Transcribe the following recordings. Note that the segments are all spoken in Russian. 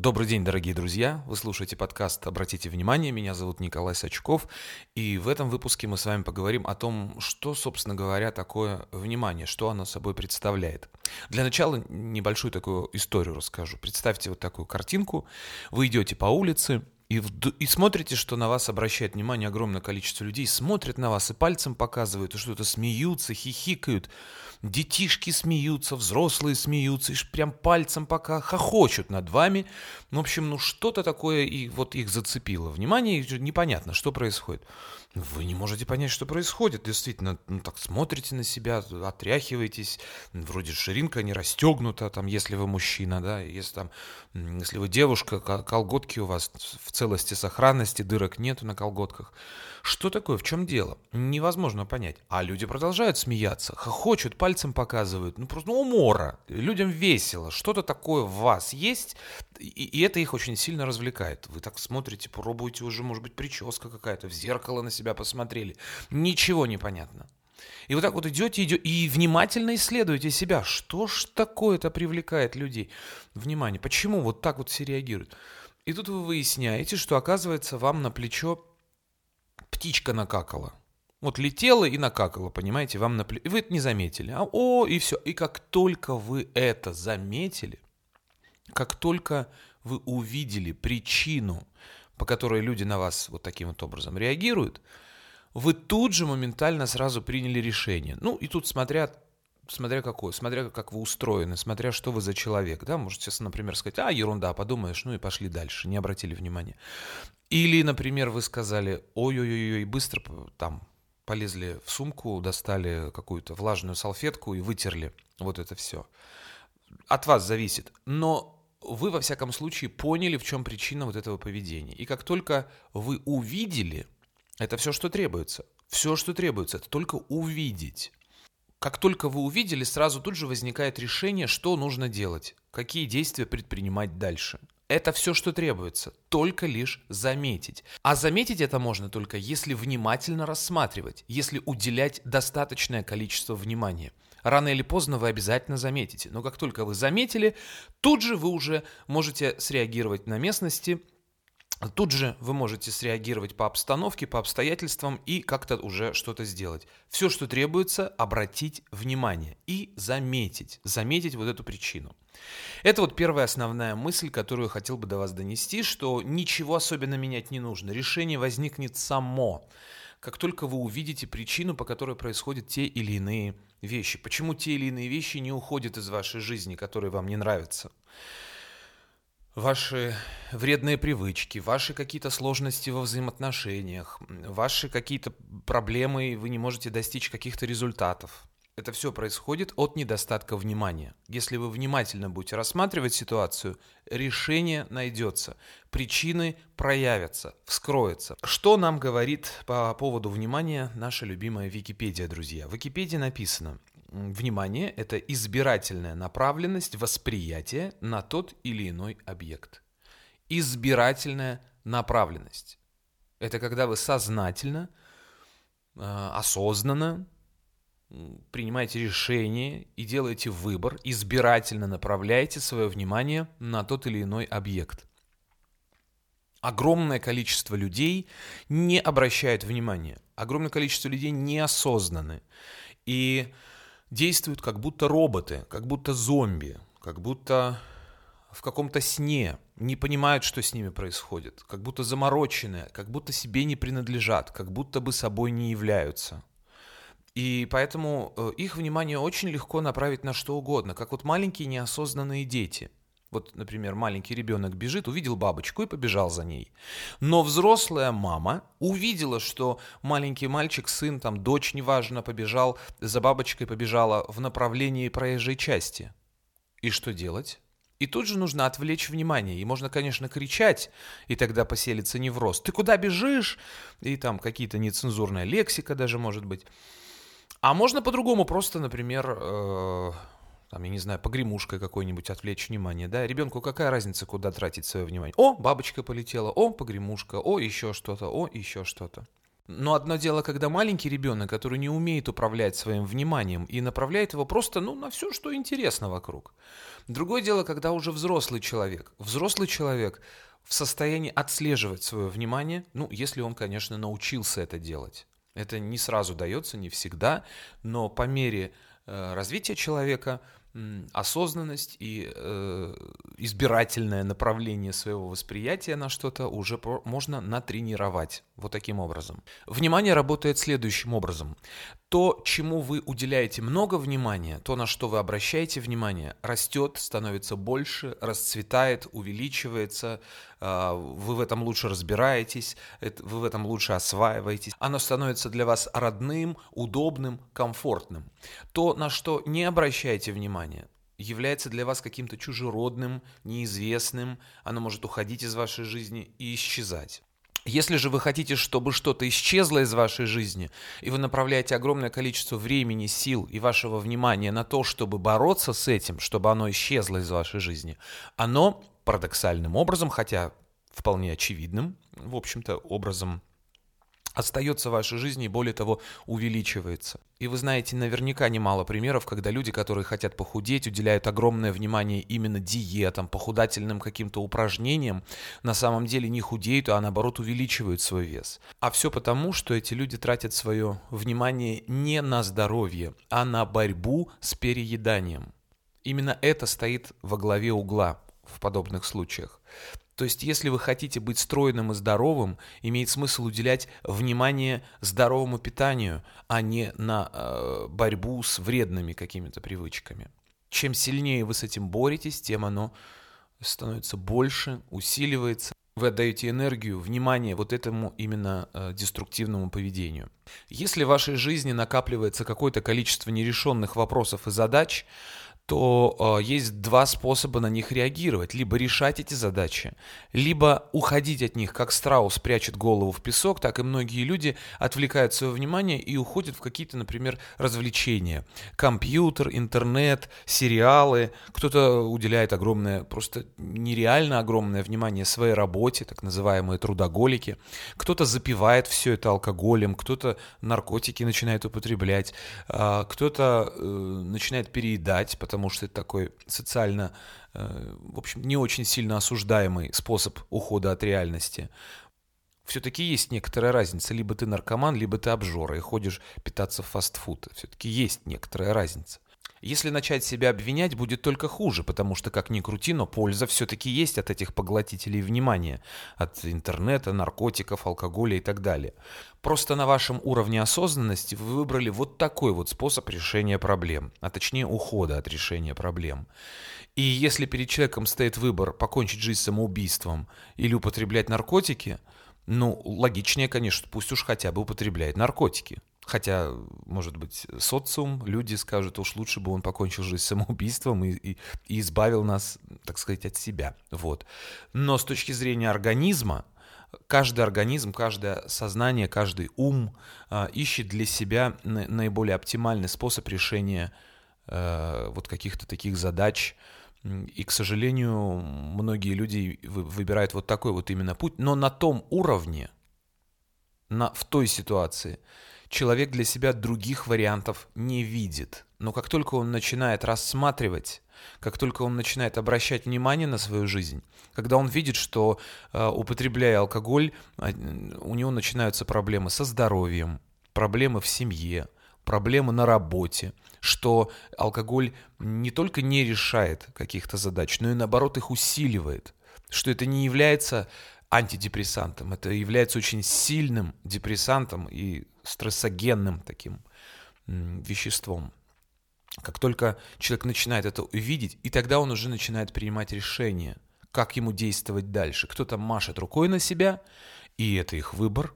Добрый день, дорогие друзья! Вы слушаете подкаст «Обратите внимание», меня зовут Николай Сачков, и в этом выпуске мы с вами поговорим о том, что, собственно говоря, такое внимание, что оно собой представляет. Для начала небольшую такую историю расскажу. Представьте вот такую картинку. Вы идете по улице, и, в, и смотрите, что на вас обращает внимание огромное количество людей, смотрят на вас и пальцем показывают, и что-то смеются, хихикают. Детишки смеются, взрослые смеются, и прям пальцем пока хохочут над вами. В общем, ну что-то такое и вот их зацепило. Внимание, непонятно, что происходит. Вы не можете понять, что происходит. Действительно, ну так смотрите на себя, отряхиваетесь. Вроде ширинка не расстегнута, там, если вы мужчина, да, если там, если вы девушка, колготки у вас в целости, сохранности, дырок нету на колготках. Что такое? В чем дело? Невозможно понять. А люди продолжают смеяться, хохочут, пальцем показывают. Ну, просто ну, умора. Людям весело. Что-то такое в вас есть, и, и это их очень сильно развлекает. Вы так смотрите, пробуете уже, может быть, прическа какая-то, в зеркало на себя посмотрели. Ничего не понятно. И вот так вот идете, идете и внимательно исследуете себя. Что ж такое-то привлекает людей? Внимание, почему вот так вот все реагируют? И тут вы выясняете, что оказывается вам на плечо птичка накакала. Вот летела и накакала, понимаете, вам на плечо. И вы это не заметили. А, о, и все. И как только вы это заметили, как только вы увидели причину, по которой люди на вас вот таким вот образом реагируют, вы тут же моментально сразу приняли решение. Ну, и тут смотря смотря какой, смотря как вы устроены, смотря что вы за человек, да, можете, например, сказать, а, ерунда, подумаешь, ну и пошли дальше, не обратили внимания. Или, например, вы сказали, ой-ой-ой, быстро там полезли в сумку, достали какую-то влажную салфетку и вытерли вот это все. От вас зависит. Но вы, во всяком случае, поняли, в чем причина вот этого поведения. И как только вы увидели, это все, что требуется. Все, что требуется, это только увидеть. Как только вы увидели, сразу тут же возникает решение, что нужно делать, какие действия предпринимать дальше. Это все, что требуется, только лишь заметить. А заметить это можно только, если внимательно рассматривать, если уделять достаточное количество внимания. Рано или поздно вы обязательно заметите, но как только вы заметили, тут же вы уже можете среагировать на местности, Тут же вы можете среагировать по обстановке, по обстоятельствам и как-то уже что-то сделать. Все, что требуется, обратить внимание и заметить, заметить вот эту причину. Это вот первая основная мысль, которую я хотел бы до вас донести, что ничего особенно менять не нужно. Решение возникнет само, как только вы увидите причину, по которой происходят те или иные вещи. Почему те или иные вещи не уходят из вашей жизни, которые вам не нравятся ваши вредные привычки, ваши какие-то сложности во взаимоотношениях, ваши какие-то проблемы, вы не можете достичь каких-то результатов. Это все происходит от недостатка внимания. Если вы внимательно будете рассматривать ситуацию, решение найдется, причины проявятся, вскроются. Что нам говорит по поводу внимания наша любимая Википедия, друзья? В Википедии написано, Внимание – это избирательная направленность восприятия на тот или иной объект. Избирательная направленность – это когда вы сознательно, а, осознанно принимаете решение и делаете выбор, избирательно направляете свое внимание на тот или иной объект. Огромное количество людей не обращает внимания, огромное количество людей неосознаны. И действуют как будто роботы, как будто зомби, как будто в каком-то сне, не понимают, что с ними происходит, как будто замороченные, как будто себе не принадлежат, как будто бы собой не являются. И поэтому э, их внимание очень легко направить на что угодно, как вот маленькие неосознанные дети – вот, например, маленький ребенок бежит, увидел бабочку и побежал за ней. Но взрослая мама увидела, что маленький мальчик, сын, там, дочь, неважно, побежал за бабочкой, побежала в направлении проезжей части. И что делать? И тут же нужно отвлечь внимание. И можно, конечно, кричать, и тогда поселится невроз. Ты куда бежишь? И там какие-то нецензурная лексика даже может быть. А можно по-другому, просто, например, э там, я не знаю, погремушкой какой-нибудь отвлечь внимание, да, ребенку какая разница, куда тратить свое внимание? О, бабочка полетела, о, погремушка, о, еще что-то, о, еще что-то. Но одно дело, когда маленький ребенок, который не умеет управлять своим вниманием и направляет его просто ну, на все, что интересно вокруг. Другое дело, когда уже взрослый человек. Взрослый человек в состоянии отслеживать свое внимание, ну, если он, конечно, научился это делать. Это не сразу дается, не всегда, но по мере э, развития человека осознанность и э, избирательное направление своего восприятия на что-то уже по- можно натренировать. Вот таким образом. Внимание работает следующим образом. То, чему вы уделяете много внимания, то, на что вы обращаете внимание, растет, становится больше, расцветает, увеличивается, а, вы в этом лучше разбираетесь, вы в этом лучше осваиваетесь. Оно становится для вас родным, удобным, комфортным. То, на что не обращаете внимания, является для вас каким-то чужеродным, неизвестным, оно может уходить из вашей жизни и исчезать. Если же вы хотите, чтобы что-то исчезло из вашей жизни, и вы направляете огромное количество времени, сил и вашего внимания на то, чтобы бороться с этим, чтобы оно исчезло из вашей жизни, оно парадоксальным образом, хотя вполне очевидным, в общем-то, образом остается в вашей жизни и более того увеличивается. И вы знаете наверняка немало примеров, когда люди, которые хотят похудеть, уделяют огромное внимание именно диетам, похудательным каким-то упражнениям, на самом деле не худеют, а наоборот увеличивают свой вес. А все потому, что эти люди тратят свое внимание не на здоровье, а на борьбу с перееданием. Именно это стоит во главе угла в подобных случаях. То есть, если вы хотите быть стройным и здоровым, имеет смысл уделять внимание здоровому питанию, а не на э, борьбу с вредными какими-то привычками. Чем сильнее вы с этим боретесь, тем оно становится больше, усиливается. Вы отдаете энергию, внимание вот этому именно э, деструктивному поведению. Если в вашей жизни накапливается какое-то количество нерешенных вопросов и задач, то э, есть два способа на них реагировать. Либо решать эти задачи, либо уходить от них, как страус прячет голову в песок, так и многие люди отвлекают свое внимание и уходят в какие-то, например, развлечения. Компьютер, интернет, сериалы. Кто-то уделяет огромное, просто нереально огромное внимание своей работе, так называемые трудоголики. Кто-то запивает все это алкоголем, кто-то наркотики начинает употреблять, э, кто-то э, начинает переедать, потому потому что это такой социально, э, в общем, не очень сильно осуждаемый способ ухода от реальности. Все-таки есть некоторая разница. Либо ты наркоман, либо ты обжора и ходишь питаться в фастфуд. Все-таки есть некоторая разница. Если начать себя обвинять, будет только хуже, потому что, как ни крути, но польза все-таки есть от этих поглотителей внимания, от интернета, наркотиков, алкоголя и так далее. Просто на вашем уровне осознанности вы выбрали вот такой вот способ решения проблем, а точнее ухода от решения проблем. И если перед человеком стоит выбор покончить жизнь самоубийством или употреблять наркотики, ну, логичнее, конечно, пусть уж хотя бы употребляет наркотики. Хотя, может быть, социум, люди скажут, уж лучше бы он покончил жизнь самоубийством и, и, и избавил нас, так сказать, от себя. Вот. Но с точки зрения организма, каждый организм, каждое сознание, каждый ум э, ищет для себя наиболее оптимальный способ решения э, вот каких-то таких задач. И, к сожалению, многие люди выбирают вот такой вот именно путь, но на том уровне, на, в той ситуации, человек для себя других вариантов не видит. Но как только он начинает рассматривать, как только он начинает обращать внимание на свою жизнь, когда он видит, что э, употребляя алкоголь, э, у него начинаются проблемы со здоровьем, проблемы в семье, проблемы на работе, что алкоголь не только не решает каких-то задач, но и наоборот их усиливает, что это не является антидепрессантом. Это является очень сильным депрессантом и стрессогенным таким веществом. Как только человек начинает это увидеть, и тогда он уже начинает принимать решение, как ему действовать дальше. Кто-то машет рукой на себя, и это их выбор,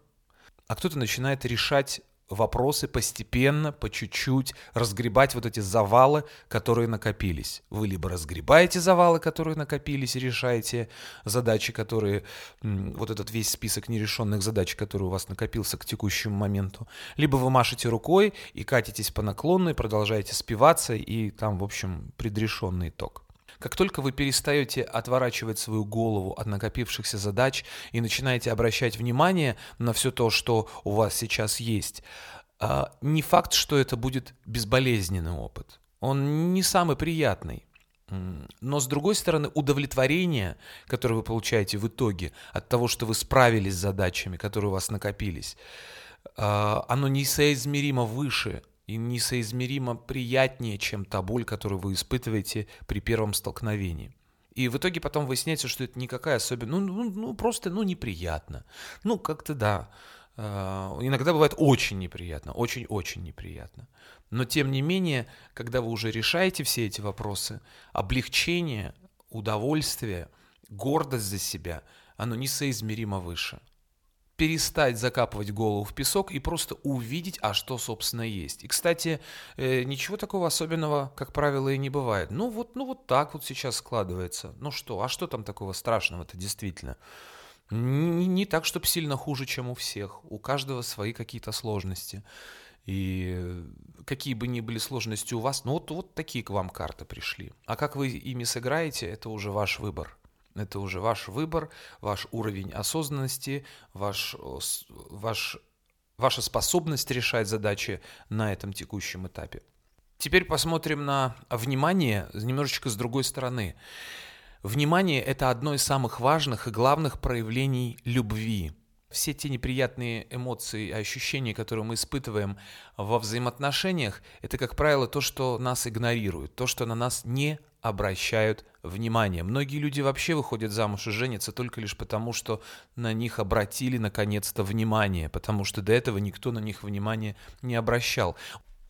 а кто-то начинает решать вопросы постепенно, по чуть-чуть, разгребать вот эти завалы, которые накопились. Вы либо разгребаете завалы, которые накопились, и решаете задачи, которые, вот этот весь список нерешенных задач, который у вас накопился к текущему моменту, либо вы машете рукой и катитесь по наклонной, продолжаете спиваться, и там, в общем, предрешенный итог. Как только вы перестаете отворачивать свою голову от накопившихся задач и начинаете обращать внимание на все то, что у вас сейчас есть, а, не факт, что это будет безболезненный опыт. Он не самый приятный. Но, с другой стороны, удовлетворение, которое вы получаете в итоге от того, что вы справились с задачами, которые у вас накопились, а, оно несоизмеримо выше и несоизмеримо приятнее, чем та боль, которую вы испытываете при первом столкновении. И в итоге потом выясняется, что это никакая особенная, ну, ну, ну просто, ну, неприятно. Ну, как-то да. А, иногда бывает очень неприятно, очень-очень неприятно. Но тем не менее, когда вы уже решаете все эти вопросы, облегчение, удовольствие, гордость за себя, оно несоизмеримо выше. Перестать закапывать голову в песок и просто увидеть, а что, собственно, есть. И, кстати, э, ничего такого особенного, как правило, и не бывает. Ну вот, ну вот так вот сейчас складывается. Ну что, а что там такого страшного-то действительно? Не, не так, чтобы сильно хуже, чем у всех. У каждого свои какие-то сложности. И какие бы ни были сложности у вас, ну вот, вот такие к вам карты пришли. А как вы ими сыграете, это уже ваш выбор. Это уже ваш выбор, ваш уровень осознанности, ваш, ваш, ваша способность решать задачи на этом текущем этапе. Теперь посмотрим на внимание немножечко с другой стороны. Внимание – это одно из самых важных и главных проявлений любви. Все те неприятные эмоции и ощущения, которые мы испытываем во взаимоотношениях, это, как правило, то, что нас игнорируют, то, что на нас не обращают внимание. Многие люди вообще выходят замуж и женятся только лишь потому, что на них обратили наконец-то внимание, потому что до этого никто на них внимания не обращал.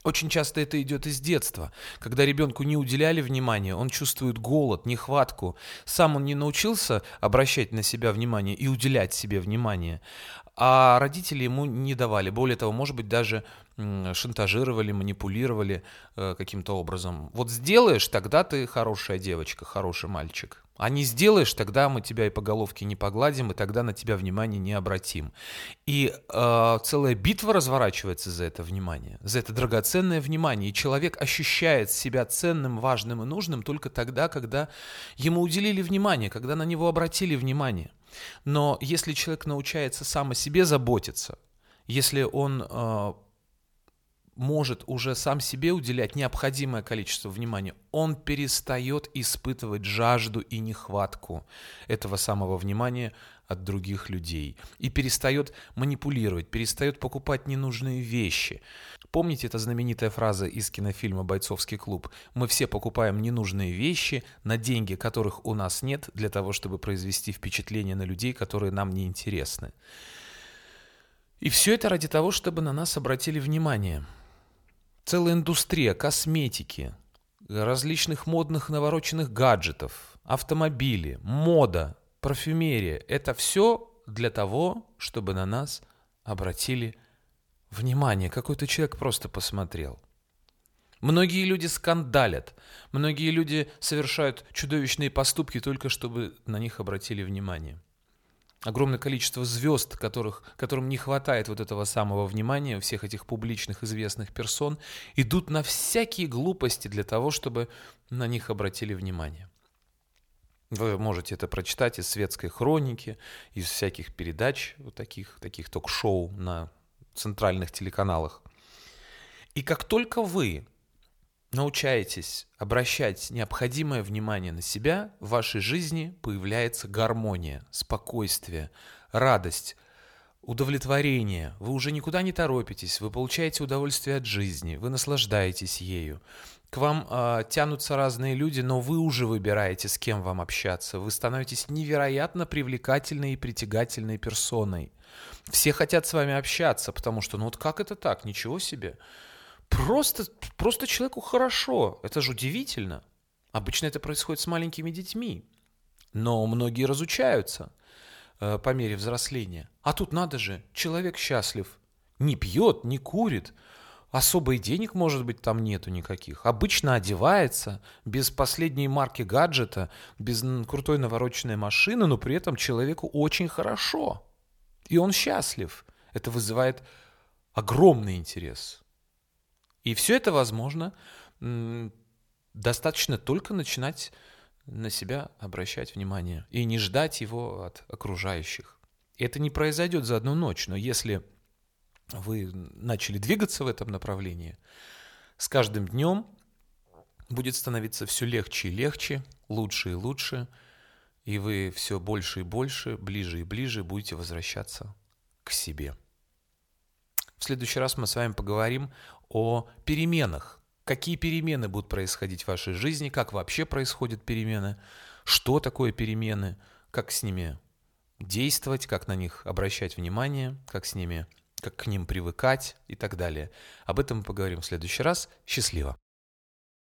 Очень часто это идет из детства. Когда ребенку не уделяли внимания, он чувствует голод, нехватку. Сам он не научился обращать на себя внимание и уделять себе внимание. А родители ему не давали. Более того, может быть, даже шантажировали, манипулировали э, каким-то образом. Вот сделаешь, тогда ты хорошая девочка, хороший мальчик. А не сделаешь, тогда мы тебя и по головке не погладим, и тогда на тебя внимание не обратим. И э, целая битва разворачивается за это внимание, за это драгоценное внимание. И человек ощущает себя ценным, важным и нужным только тогда, когда ему уделили внимание, когда на него обратили внимание. Но если человек научается сам о себе заботиться, если он э, может уже сам себе уделять необходимое количество внимания, он перестает испытывать жажду и нехватку этого самого внимания от других людей и перестает манипулировать, перестает покупать ненужные вещи. Помните, эта знаменитая фраза из кинофильма «Бойцовский клуб»? Мы все покупаем ненужные вещи на деньги, которых у нас нет, для того, чтобы произвести впечатление на людей, которые нам не интересны. И все это ради того, чтобы на нас обратили внимание – целая индустрия косметики, различных модных навороченных гаджетов, автомобили, мода, парфюмерия. Это все для того, чтобы на нас обратили внимание. Какой-то человек просто посмотрел. Многие люди скандалят, многие люди совершают чудовищные поступки только чтобы на них обратили внимание огромное количество звезд, которых, которым не хватает вот этого самого внимания, всех этих публичных известных персон, идут на всякие глупости для того, чтобы на них обратили внимание. Вы можете это прочитать из светской хроники, из всяких передач, вот таких, таких ток-шоу на центральных телеканалах. И как только вы научаетесь обращать необходимое внимание на себя, в вашей жизни появляется гармония, спокойствие, радость, удовлетворение. Вы уже никуда не торопитесь, вы получаете удовольствие от жизни, вы наслаждаетесь ею. К вам э, тянутся разные люди, но вы уже выбираете, с кем вам общаться. Вы становитесь невероятно привлекательной и притягательной персоной. Все хотят с вами общаться, потому что, ну вот как это так? Ничего себе. Просто, просто человеку хорошо. Это же удивительно. Обычно это происходит с маленькими детьми. Но многие разучаются э, по мере взросления. А тут надо же, человек счастлив. Не пьет, не курит. Особо и денег, может быть, там нету никаких. Обычно одевается, без последней марки гаджета, без крутой навороченной машины, но при этом человеку очень хорошо. И он счастлив. Это вызывает огромный интерес. И все это возможно достаточно только начинать на себя обращать внимание и не ждать его от окружающих. Это не произойдет за одну ночь, но если вы начали двигаться в этом направлении, с каждым днем будет становиться все легче и легче, лучше и лучше, и вы все больше и больше, ближе и ближе будете возвращаться к себе. В следующий раз мы с вами поговорим о переменах. Какие перемены будут происходить в вашей жизни, как вообще происходят перемены, что такое перемены, как с ними действовать, как на них обращать внимание, как с ними, как к ним привыкать и так далее. Об этом мы поговорим в следующий раз. Счастливо!